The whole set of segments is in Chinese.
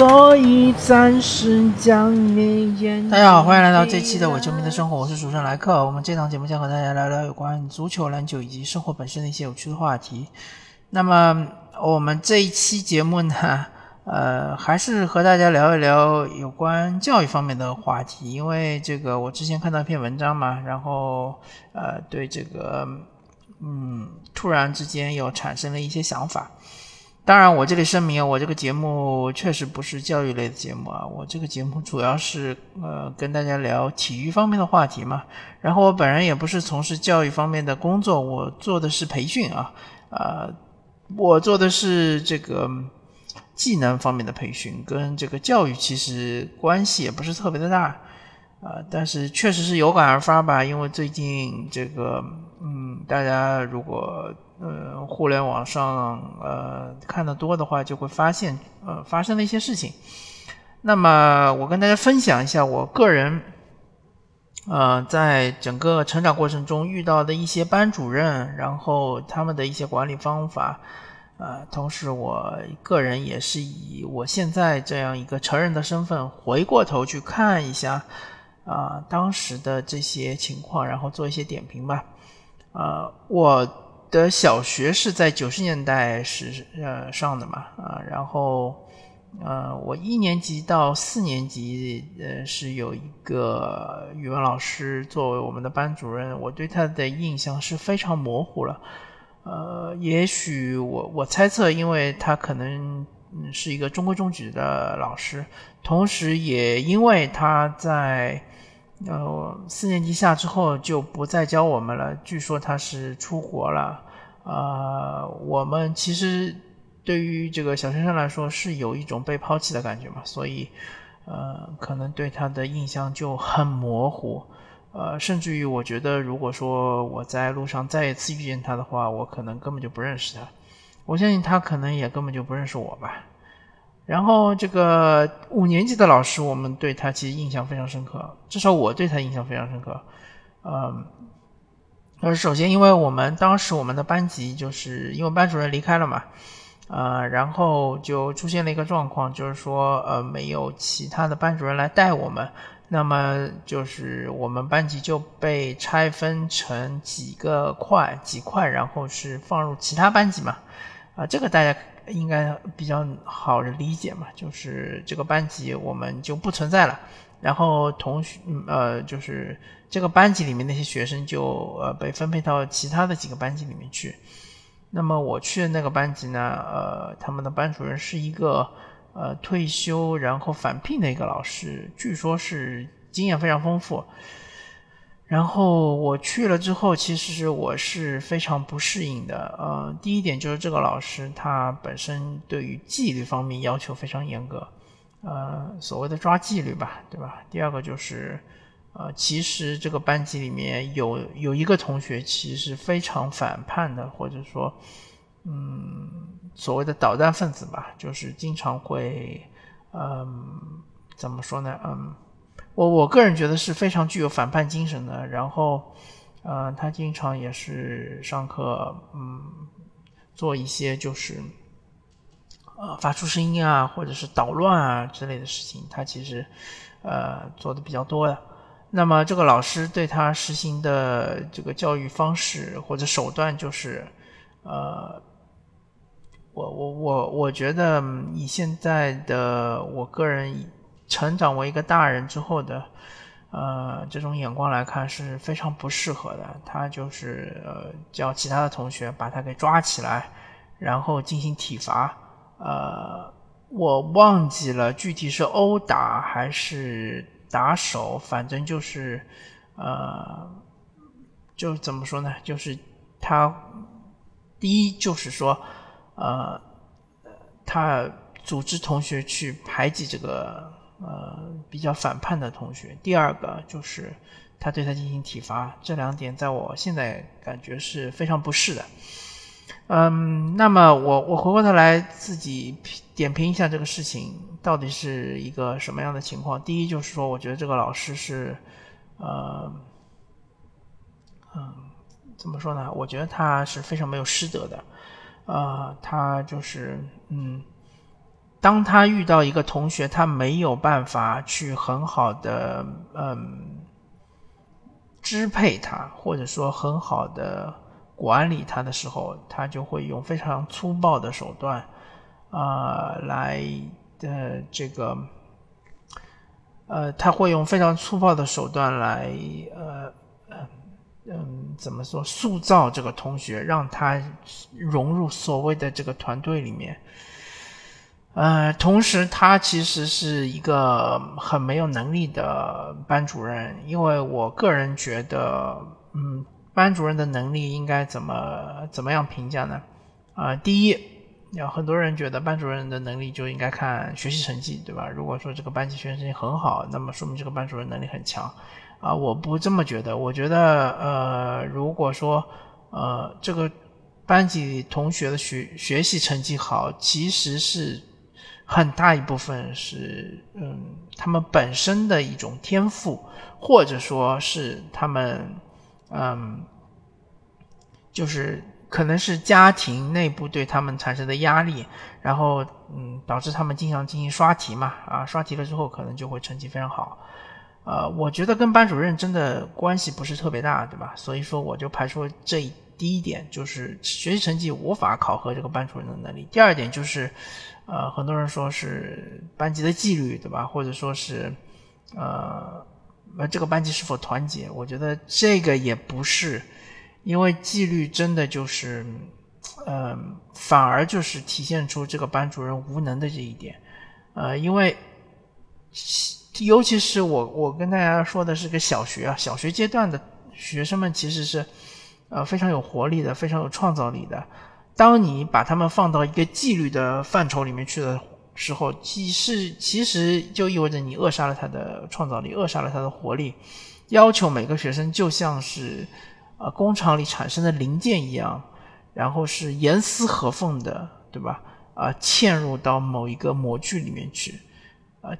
所以暂时将你眼。大家好，欢迎来到这期的伪球迷的生活，我是主持人莱克。我们这档节目将和大家聊聊有关足球、篮球以及生活本身的一些有趣的话题。那么我们这一期节目呢，呃，还是和大家聊一聊有关教育方面的话题，因为这个我之前看到一篇文章嘛，然后呃，对这个嗯，突然之间又产生了一些想法。当然，我这里声明，我这个节目确实不是教育类的节目啊。我这个节目主要是呃跟大家聊体育方面的话题嘛。然后我本人也不是从事教育方面的工作，我做的是培训啊，呃，我做的是这个技能方面的培训，跟这个教育其实关系也不是特别的大啊。但是确实是有感而发吧，因为最近这个嗯，大家如果。呃，互联网上呃看的多的话，就会发现呃发生了一些事情。那么我跟大家分享一下我个人呃在整个成长过程中遇到的一些班主任，然后他们的一些管理方法。呃，同时我个人也是以我现在这样一个成人的身份，回过头去看一下啊当时的这些情况，然后做一些点评吧。呃，我。的小学是在九十年代是呃上的嘛啊，然后呃我一年级到四年级呃是有一个语文老师作为我们的班主任，我对他的印象是非常模糊了，呃也许我我猜测，因为他可能是一个中规中矩的老师，同时也因为他在呃四年级下之后就不再教我们了，据说他是出国了。啊，我们其实对于这个小学生来说是有一种被抛弃的感觉嘛，所以呃，可能对他的印象就很模糊，呃，甚至于我觉得，如果说我在路上再一次遇见他的话，我可能根本就不认识他，我相信他可能也根本就不认识我吧。然后这个五年级的老师，我们对他其实印象非常深刻，至少我对他印象非常深刻，嗯。呃，首先，因为我们当时我们的班级就是因为班主任离开了嘛，呃，然后就出现了一个状况，就是说，呃，没有其他的班主任来带我们，那么就是我们班级就被拆分成几个块，几块，然后是放入其他班级嘛，啊，这个大家应该比较好理解嘛，就是这个班级我们就不存在了。然后同学，呃，就是这个班级里面那些学生就呃被分配到其他的几个班级里面去。那么我去的那个班级呢，呃，他们的班主任是一个呃退休然后返聘的一个老师，据说是经验非常丰富。然后我去了之后，其实我是非常不适应的。呃，第一点就是这个老师他本身对于纪律方面要求非常严格。呃，所谓的抓纪律吧，对吧？第二个就是，呃，其实这个班级里面有有一个同学其实非常反叛的，或者说，嗯，所谓的捣蛋分子吧，就是经常会，嗯，怎么说呢？嗯，我我个人觉得是非常具有反叛精神的。然后，呃，他经常也是上课，嗯，做一些就是。呃，发出声音啊，或者是捣乱啊之类的事情，他其实，呃，做的比较多的。那么这个老师对他实行的这个教育方式或者手段，就是，呃，我我我我觉得以现在的我个人成长为一个大人之后的，呃，这种眼光来看是非常不适合的。他就是呃，叫其他的同学把他给抓起来，然后进行体罚。呃，我忘记了具体是殴打还是打手，反正就是，呃，就怎么说呢？就是他第一就是说，呃，他组织同学去排挤这个呃比较反叛的同学；第二个就是他对他进行体罚。这两点在我现在感觉是非常不适的。嗯，那么我我回过头来自己点评一下这个事情到底是一个什么样的情况。第一就是说，我觉得这个老师是，呃，嗯，怎么说呢？我觉得他是非常没有师德的，呃，他就是，嗯，当他遇到一个同学，他没有办法去很好的嗯支配他，或者说很好的管理他的时候，他就会用非常粗暴的手段啊来的这个呃，他会用非常粗暴的手段来呃嗯怎么说塑造这个同学，让他融入所谓的这个团队里面。呃，同时他其实是一个很没有能力的班主任，因为我个人觉得，嗯，班主任的能力应该怎么怎么样评价呢？啊，第一，有很多人觉得班主任的能力就应该看学习成绩，对吧？如果说这个班级学习成绩很好，那么说明这个班主任能力很强。啊，我不这么觉得，我觉得，呃，如果说，呃，这个班级同学的学学习成绩好，其实是。很大一部分是，嗯，他们本身的一种天赋，或者说是他们，嗯，就是可能是家庭内部对他们产生的压力，然后，嗯，导致他们经常进行刷题嘛，啊，刷题了之后可能就会成绩非常好，呃，我觉得跟班主任真的关系不是特别大，对吧？所以说我就排除这一第一点，就是学习成绩无法考核这个班主任的能力。第二点就是。呃，很多人说是班级的纪律，对吧？或者说是，呃，这个班级是否团结？我觉得这个也不是，因为纪律真的就是，呃，反而就是体现出这个班主任无能的这一点。呃，因为，尤其是我，我跟大家说的是个小学啊，小学阶段的学生们其实是，呃，非常有活力的，非常有创造力的。当你把他们放到一个纪律的范畴里面去的时候，其实其实就意味着你扼杀了他的创造力，扼杀了他的活力。要求每个学生就像是呃工厂里产生的零件一样，然后是严丝合缝的，对吧？啊，嵌入到某一个模具里面去。啊，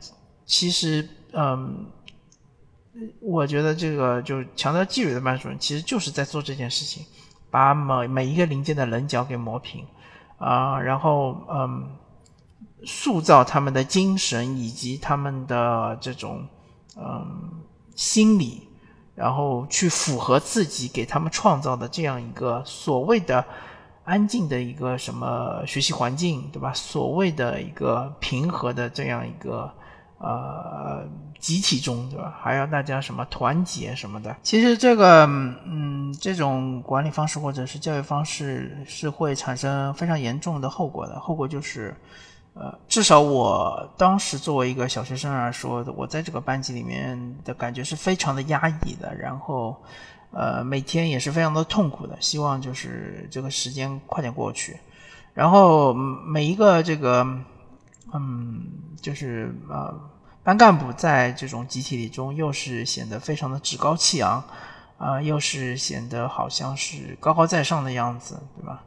其实嗯，我觉得这个就是强调纪律的班主任，其实就是在做这件事情。把每每一个零件的棱角给磨平，啊，然后嗯，塑造他们的精神以及他们的这种嗯心理，然后去符合自己给他们创造的这样一个所谓的安静的一个什么学习环境，对吧？所谓的一个平和的这样一个。呃，集体中，对吧？还要大家什么团结什么的。其实这个，嗯，这种管理方式或者是教育方式是会产生非常严重的后果的。后果就是，呃，至少我当时作为一个小学生来说，我在这个班级里面的感觉是非常的压抑的。然后，呃，每天也是非常的痛苦的。希望就是这个时间快点过去。然后每一个这个。嗯，就是呃，班干部在这种集体里中，又是显得非常的趾高气昂，啊，又是显得好像是高高在上的样子，对吧？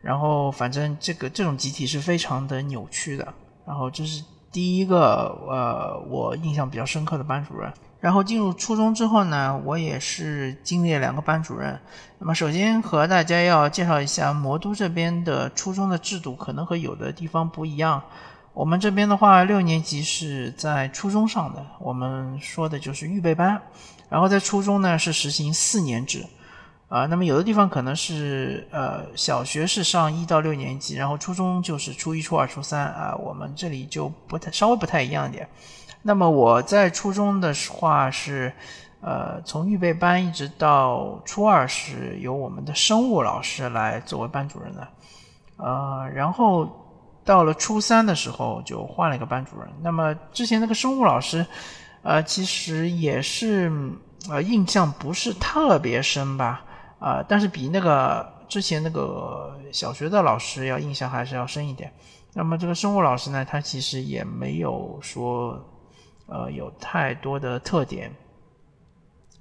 然后反正这个这种集体是非常的扭曲的。然后这是第一个呃，我印象比较深刻的班主任。然后进入初中之后呢，我也是经历了两个班主任。那么首先和大家要介绍一下魔都这边的初中的制度，可能和有的地方不一样。我们这边的话，六年级是在初中上的，我们说的就是预备班。然后在初中呢是实行四年制，啊，那么有的地方可能是呃小学是上一到六年级，然后初中就是初一、初二、初三啊，我们这里就不太稍微不太一样点。那么我在初中的话是，呃，从预备班一直到初二是由我们的生物老师来作为班主任的，呃，然后。到了初三的时候，就换了一个班主任。那么之前那个生物老师，呃，其实也是呃印象不是特别深吧，啊，但是比那个之前那个小学的老师要印象还是要深一点。那么这个生物老师呢，他其实也没有说呃有太多的特点，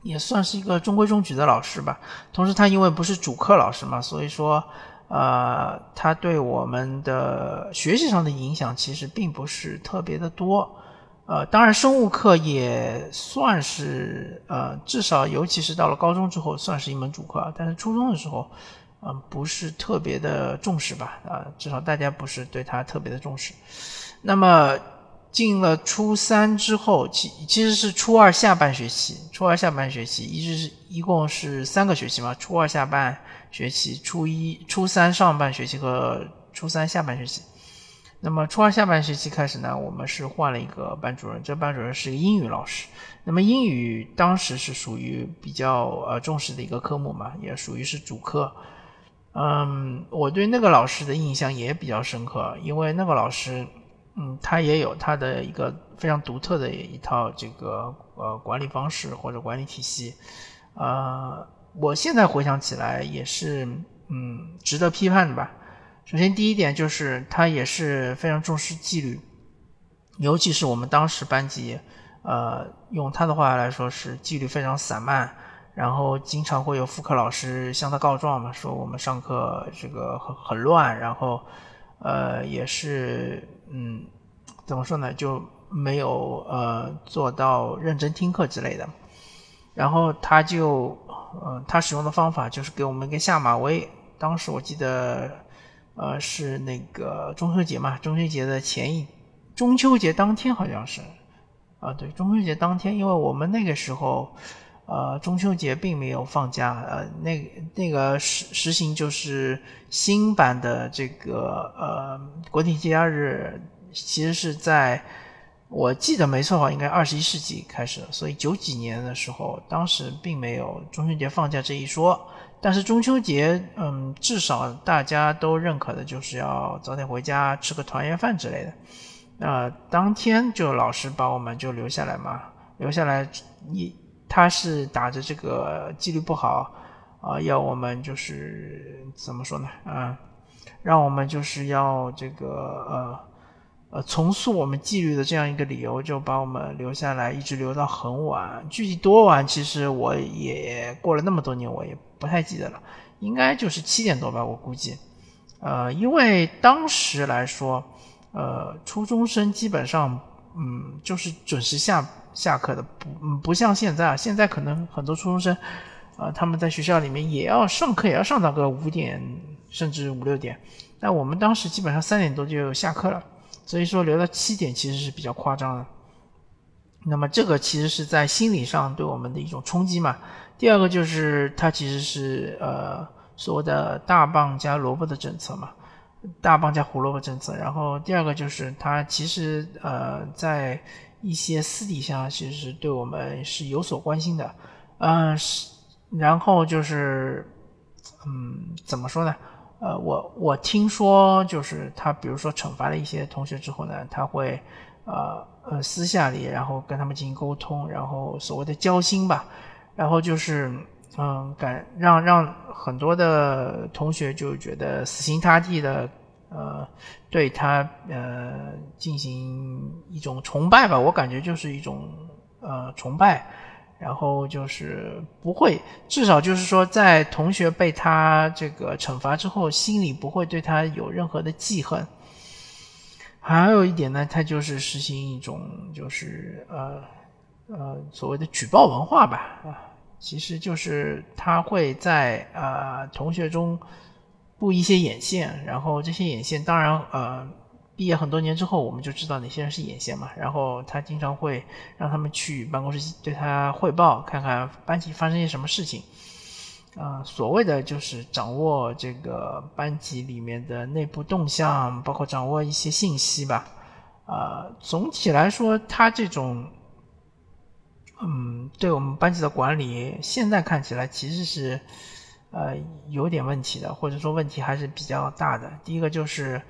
也算是一个中规中矩的老师吧。同时他因为不是主课老师嘛，所以说。呃，他对我们的学习上的影响其实并不是特别的多。呃，当然生物课也算是呃，至少尤其是到了高中之后，算是一门主课。但是初中的时候，嗯，不是特别的重视吧？啊，至少大家不是对他特别的重视。那么进了初三之后，其其实是初二下半学期，初二下半学期一直是一共是三个学期嘛，初二下半学期、初一、初三上半学期和初三下半学期。那么初二下半学期开始呢，我们是换了一个班主任，这班主任是个英语老师。那么英语当时是属于比较呃重视的一个科目嘛，也属于是主课。嗯，我对那个老师的印象也比较深刻，因为那个老师，嗯，他也有他的一个非常独特的一套这个呃管理方式或者管理体系，呃，我现在回想起来也是嗯值得批判的吧。首先第一点就是他也是非常重视纪律，尤其是我们当时班级，呃，用他的话来说是纪律非常散漫。然后经常会有副科老师向他告状嘛，说我们上课这个很很乱，然后，呃，也是，嗯，怎么说呢，就没有呃做到认真听课之类的。然后他就，呃，他使用的方法就是给我们一个下马威。当时我记得，呃，是那个中秋节嘛，中秋节的前一，中秋节当天好像是，啊，对，中秋节当天，因为我们那个时候。呃，中秋节并没有放假，呃，那那个实实行就是新版的这个呃国定节假日，其实是在我记得没错的话，应该二十一世纪开始，所以九几年的时候，当时并没有中秋节放假这一说。但是中秋节，嗯，至少大家都认可的就是要早点回家吃个团圆饭之类的。那当天就老师把我们就留下来嘛，留下来一。他是打着这个纪律不好啊，要我们就是怎么说呢？啊，让我们就是要这个呃呃重塑我们纪律的这样一个理由，就把我们留下来，一直留到很晚。具体多晚，其实我也过了那么多年，我也不太记得了。应该就是七点多吧，我估计。呃，因为当时来说，呃，初中生基本上嗯就是准时下。下课的不不像现在啊，现在可能很多初中生，啊他们在学校里面也要上课，也要上到个五点甚至五六点。那我们当时基本上三点多就下课了，所以说留到七点其实是比较夸张的。那么这个其实是在心理上对我们的一种冲击嘛。第二个就是它其实是呃所谓的大棒加萝卜的政策嘛，大棒加胡萝卜政策。然后第二个就是它其实呃在。一些私底下其实是对我们是有所关心的，嗯，是，然后就是，嗯，怎么说呢？呃，我我听说就是他，比如说惩罚了一些同学之后呢，他会，呃呃，私下里然后跟他们进行沟通，然后所谓的交心吧，然后就是，嗯，感让让很多的同学就觉得死心塌地的。呃，对他呃进行一种崇拜吧，我感觉就是一种呃崇拜，然后就是不会，至少就是说，在同学被他这个惩罚之后，心里不会对他有任何的记恨。还有一点呢，他就是实行一种就是呃呃所谓的举报文化吧，啊，其实就是他会在呃同学中。布一些眼线，然后这些眼线当然呃，毕业很多年之后我们就知道哪些人是眼线嘛。然后他经常会让他们去办公室对他汇报，看看班级发生些什么事情。啊，所谓的就是掌握这个班级里面的内部动向，包括掌握一些信息吧。啊，总体来说，他这种嗯，对我们班级的管理，现在看起来其实是。呃，有点问题的，或者说问题还是比较大的。第一个就是，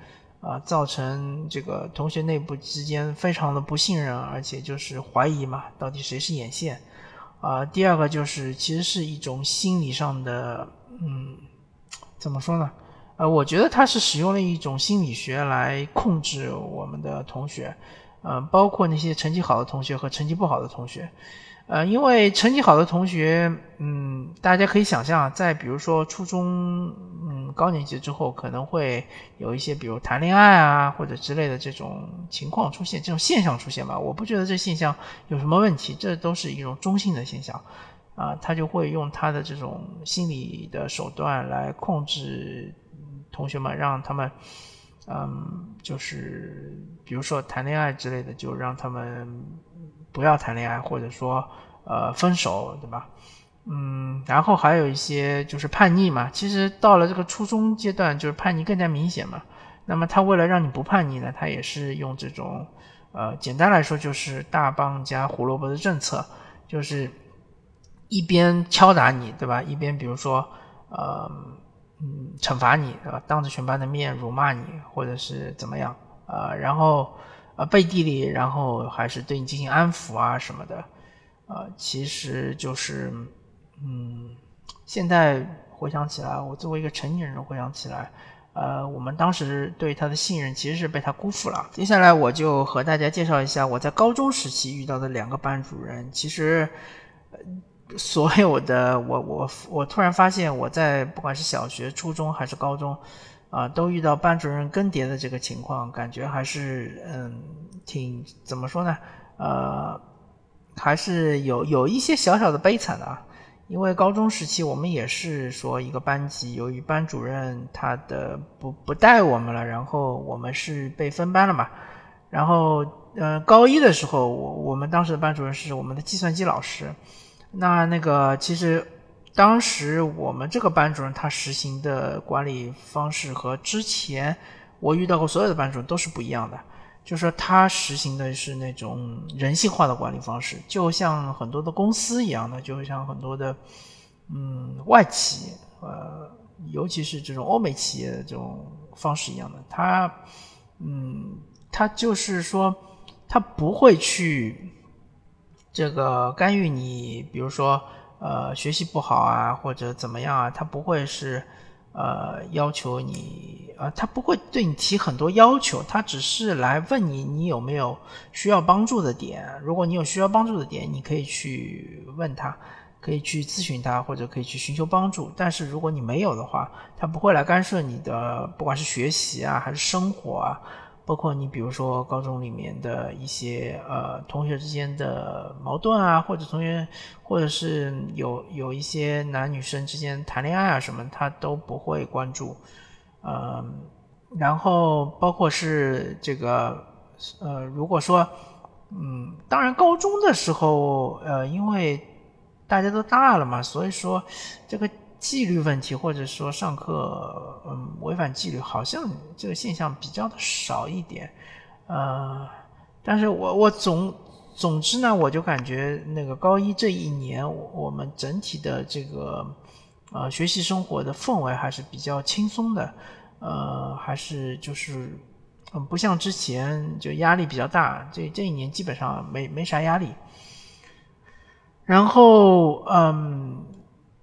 啊，造成这个同学内部之间非常的不信任，而且就是怀疑嘛，到底谁是眼线？啊，第二个就是其实是一种心理上的，嗯，怎么说呢？呃，我觉得他是使用了一种心理学来控制我们的同学，呃，包括那些成绩好的同学和成绩不好的同学。呃，因为成绩好的同学，嗯，大家可以想象，在比如说初中，嗯，高年级之后，可能会有一些，比如谈恋爱啊，或者之类的这种情况出现，这种现象出现吧。我不觉得这现象有什么问题，这都是一种中性的现象。啊，他就会用他的这种心理的手段来控制同学们，让他们，嗯，就是比如说谈恋爱之类的，就让他们不要谈恋爱，或者说呃分手，对吧？嗯，然后还有一些就是叛逆嘛，其实到了这个初中阶段，就是叛逆更加明显嘛。那么他为了让你不叛逆呢，他也是用这种，呃，简单来说就是大棒加胡萝卜的政策，就是一边敲打你，对吧？一边比如说，呃，嗯，惩罚你，对吧？当着全班的面辱骂你，或者是怎么样，呃，然后啊背地里，然后还是对你进行安抚啊什么的，啊，其实就是，嗯，现在回想起来，我作为一个成年人回想起来。呃，我们当时对他的信任其实是被他辜负了。接下来我就和大家介绍一下我在高中时期遇到的两个班主任。其实，所有的我我我突然发现我在不管是小学、初中还是高中，啊，都遇到班主任更迭的这个情况，感觉还是嗯，挺怎么说呢？呃，还是有有一些小小的悲惨的啊。因为高中时期我们也是说一个班级，由于班主任他的不不带我们了，然后我们是被分班了嘛。然后，呃，高一的时候，我我们当时的班主任是我们的计算机老师。那那个其实当时我们这个班主任他实行的管理方式和之前我遇到过所有的班主任都是不一样的。就是说，他实行的是那种人性化的管理方式，就像很多的公司一样的，就像很多的嗯外企，呃，尤其是这种欧美企业的这种方式一样的。他嗯，他就是说，他不会去这个干预你，比如说呃学习不好啊，或者怎么样啊，他不会是。呃，要求你，呃，他不会对你提很多要求，他只是来问你，你有没有需要帮助的点。如果你有需要帮助的点，你可以去问他，可以去咨询他，或者可以去寻求帮助。但是如果你没有的话，他不会来干涉你的，不管是学习啊，还是生活啊。包括你，比如说高中里面的一些呃同学之间的矛盾啊，或者同学，或者是有有一些男女生之间谈恋爱啊什么，他都不会关注。呃，然后包括是这个呃，如果说嗯，当然高中的时候呃，因为大家都大了嘛，所以说这个。纪律问题，或者说上课嗯违反纪律，好像这个现象比较的少一点，呃，但是我我总总之呢，我就感觉那个高一这一年，我们整体的这个呃学习生活的氛围还是比较轻松的，呃，还是就是嗯不像之前就压力比较大，这这一年基本上没没啥压力，然后嗯。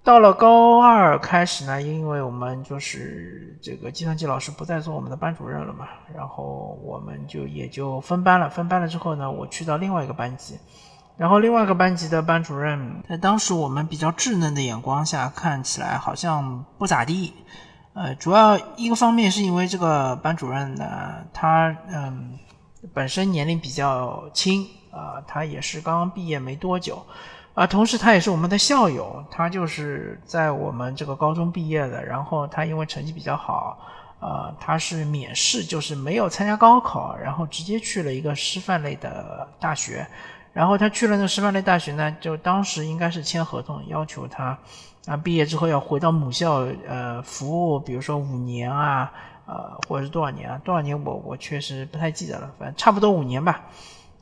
到了高二开始呢，因为我们就是这个计算机老师不再做我们的班主任了嘛，然后我们就也就分班了。分班了之后呢，我去到另外一个班级，然后另外一个班级的班主任，在当时我们比较稚嫩的眼光下看起来好像不咋地。呃，主要一个方面是因为这个班主任呢，他嗯本身年龄比较轻啊，他也是刚刚毕业没多久。啊，同时他也是我们的校友，他就是在我们这个高中毕业的，然后他因为成绩比较好，呃，他是免试，就是没有参加高考，然后直接去了一个师范类的大学，然后他去了那个师范类大学呢，就当时应该是签合同，要求他啊毕业之后要回到母校，呃，服务，比如说五年啊，呃，或者是多少年啊，多少年我我确实不太记得了，反正差不多五年吧。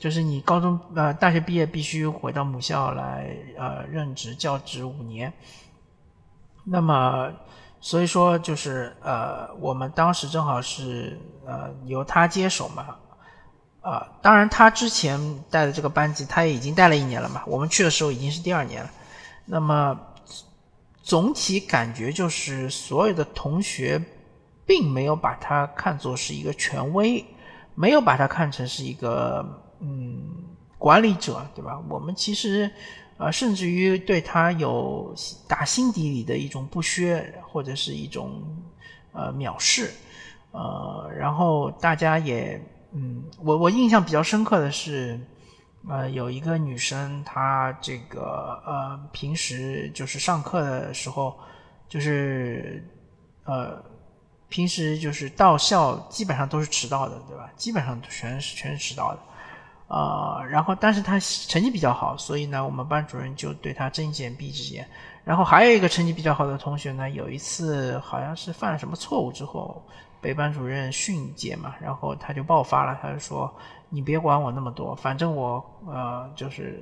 就是你高中呃大学毕业必须回到母校来呃任职教职五年，那么所以说就是呃我们当时正好是呃由他接手嘛，啊当然他之前带的这个班级他也已经带了一年了嘛，我们去的时候已经是第二年了，那么总体感觉就是所有的同学并没有把他看作是一个权威，没有把他看成是一个。嗯，管理者对吧？我们其实，呃，甚至于对他有打心底里的一种不屑，或者是一种呃藐视，呃，然后大家也，嗯，我我印象比较深刻的是，呃，有一个女生，她这个呃，平时就是上课的时候，就是呃，平时就是到校基本上都是迟到的，对吧？基本上全是全是迟到的。呃，然后但是他成绩比较好，所以呢，我们班主任就对他睁一只眼闭一只眼。然后还有一个成绩比较好的同学呢，有一次好像是犯了什么错误之后。被班主任训诫嘛，然后他就爆发了，他就说：“你别管我那么多，反正我呃就是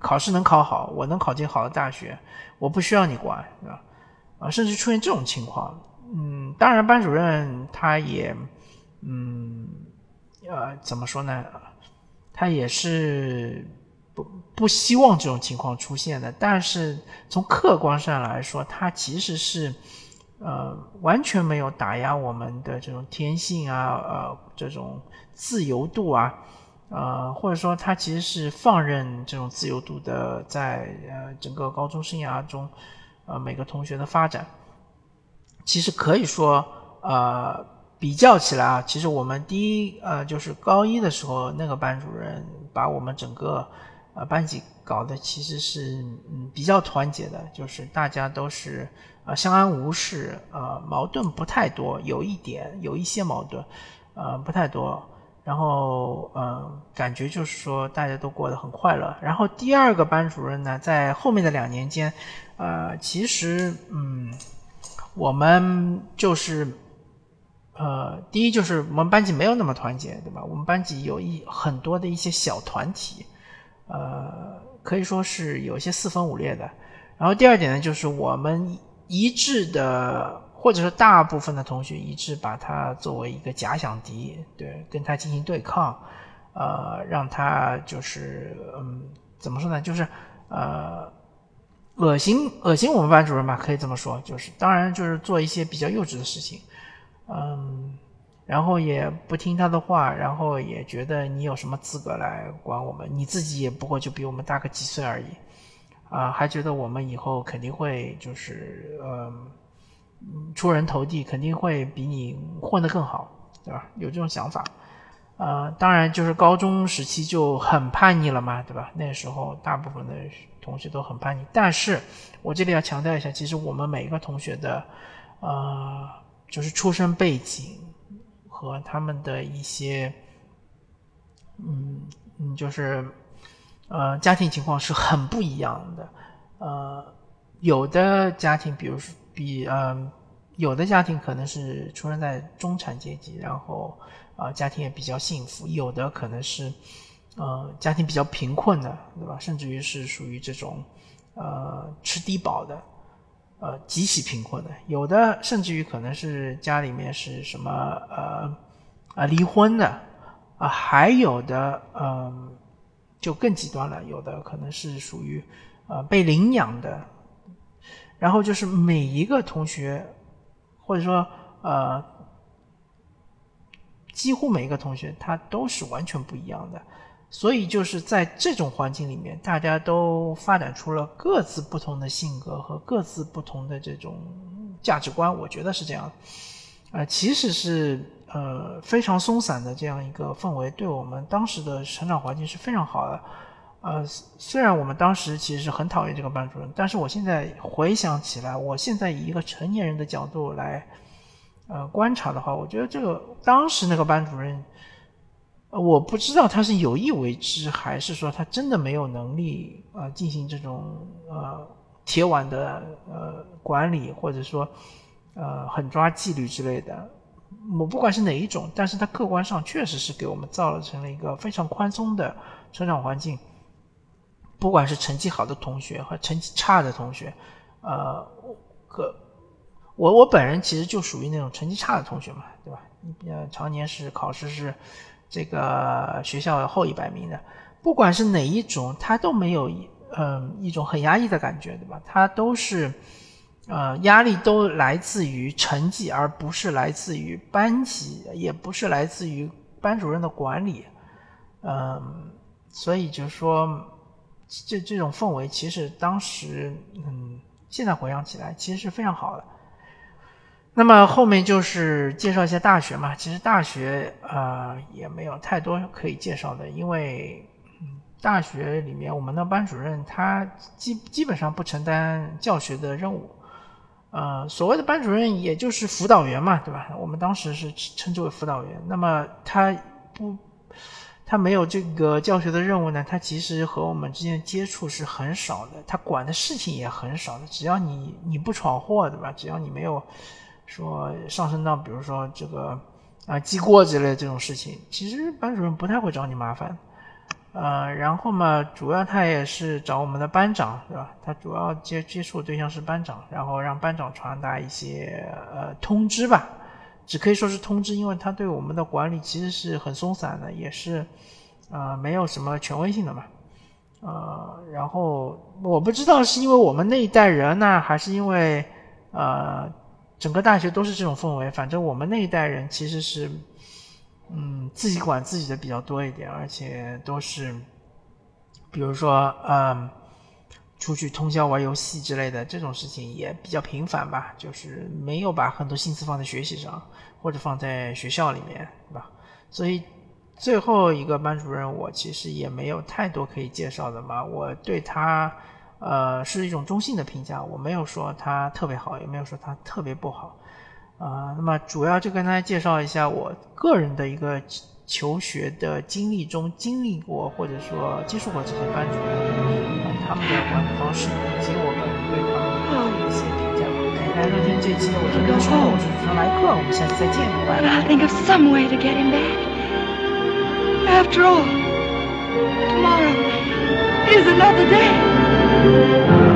考试能考好，我能考进好的大学，我不需要你管，是吧？啊，甚至出现这种情况，嗯，当然班主任他也，嗯，呃，怎么说呢？他也是不不希望这种情况出现的，但是从客观上来说，他其实是。”呃，完全没有打压我们的这种天性啊，呃，这种自由度啊，呃，或者说他其实是放任这种自由度的，在呃整个高中生涯中，呃每个同学的发展，其实可以说，呃，比较起来啊，其实我们第一呃就是高一的时候那个班主任把我们整个呃班级搞得其实是嗯比较团结的，就是大家都是。啊，相安无事，呃，矛盾不太多，有一点，有一些矛盾，呃，不太多。然后，嗯，感觉就是说大家都过得很快乐。然后第二个班主任呢，在后面的两年间，呃，其实，嗯，我们就是，呃，第一就是我们班级没有那么团结，对吧？我们班级有一很多的一些小团体，呃，可以说是有一些四分五裂的。然后第二点呢，就是我们。一致的，或者说大部分的同学一致把他作为一个假想敌，对，跟他进行对抗，呃，让他就是嗯，怎么说呢？就是呃，恶心恶心我们班主任吧，可以这么说，就是当然就是做一些比较幼稚的事情，嗯，然后也不听他的话，然后也觉得你有什么资格来管我们？你自己也不过就比我们大个几岁而已。啊，还觉得我们以后肯定会就是嗯，出人头地，肯定会比你混得更好，对吧？有这种想法。呃，当然就是高中时期就很叛逆了嘛，对吧？那时候大部分的同学都很叛逆。但是我这里要强调一下，其实我们每一个同学的呃，就是出生背景和他们的一些，嗯嗯，就是。呃，家庭情况是很不一样的。呃，有的家庭，比如说比呃，有的家庭可能是出生在中产阶级，然后啊，家庭也比较幸福；有的可能是呃，家庭比较贫困的，对吧？甚至于是属于这种呃吃低保的，呃极其贫困的；有的甚至于可能是家里面是什么呃啊离婚的啊，还有的嗯。就更极端了，有的可能是属于，呃，被领养的，然后就是每一个同学，或者说呃，几乎每一个同学他都是完全不一样的，所以就是在这种环境里面，大家都发展出了各自不同的性格和各自不同的这种价值观，我觉得是这样，啊，其实是。呃，非常松散的这样一个氛围，对我们当时的成长环境是非常好的。呃，虽然我们当时其实是很讨厌这个班主任，但是我现在回想起来，我现在以一个成年人的角度来呃观察的话，我觉得这个当时那个班主任，我不知道他是有意为之，还是说他真的没有能力啊进行这种呃铁腕的呃管理，或者说呃狠抓纪律之类的。我不管是哪一种，但是他客观上确实是给我们造成了一个非常宽松的成长环境。不管是成绩好的同学和成绩差的同学，呃，个我我本人其实就属于那种成绩差的同学嘛，对吧？呃，常年是考试是这个学校后一百名的。不管是哪一种，他都没有一嗯一种很压抑的感觉，对吧？他都是。呃，压力都来自于成绩，而不是来自于班级，也不是来自于班主任的管理。嗯，所以就是说，这这种氛围其实当时，嗯，现在回想起来，其实是非常好的。那么后面就是介绍一下大学嘛，其实大学呃也没有太多可以介绍的，因为大学里面，我们的班主任他基基本上不承担教学的任务。呃，所谓的班主任也就是辅导员嘛，对吧？我们当时是称之为辅导员。那么他不，他没有这个教学的任务呢，他其实和我们之间接触是很少的，他管的事情也很少的。只要你你不闯祸，对吧？只要你没有说上升到比如说这个啊记过之类这种事情，其实班主任不太会找你麻烦。呃，然后嘛，主要他也是找我们的班长，对吧？他主要接接触对象是班长，然后让班长传达一些呃通知吧，只可以说是通知，因为他对我们的管理其实是很松散的，也是呃没有什么权威性的嘛。呃，然后我不知道是因为我们那一代人呢，还是因为呃整个大学都是这种氛围，反正我们那一代人其实是。嗯，自己管自己的比较多一点，而且都是，比如说，嗯，出去通宵玩游戏之类的这种事情也比较频繁吧，就是没有把很多心思放在学习上，或者放在学校里面，对吧？所以最后一个班主任，我其实也没有太多可以介绍的嘛。我对他，呃，是一种中性的评价，我没有说他特别好，也没有说他特别不好。啊，那么主要就跟大家介绍一下我个人的一个求学的经历中经历过或者说接触过这些班主任，他们的管理方式以及我个人对他们的一些评价。大家收听这一期的我这边说，我是主持人莱克，我们下期再见，拜拜。Think of some way to get him back. After all, tomorrow is another day. thank you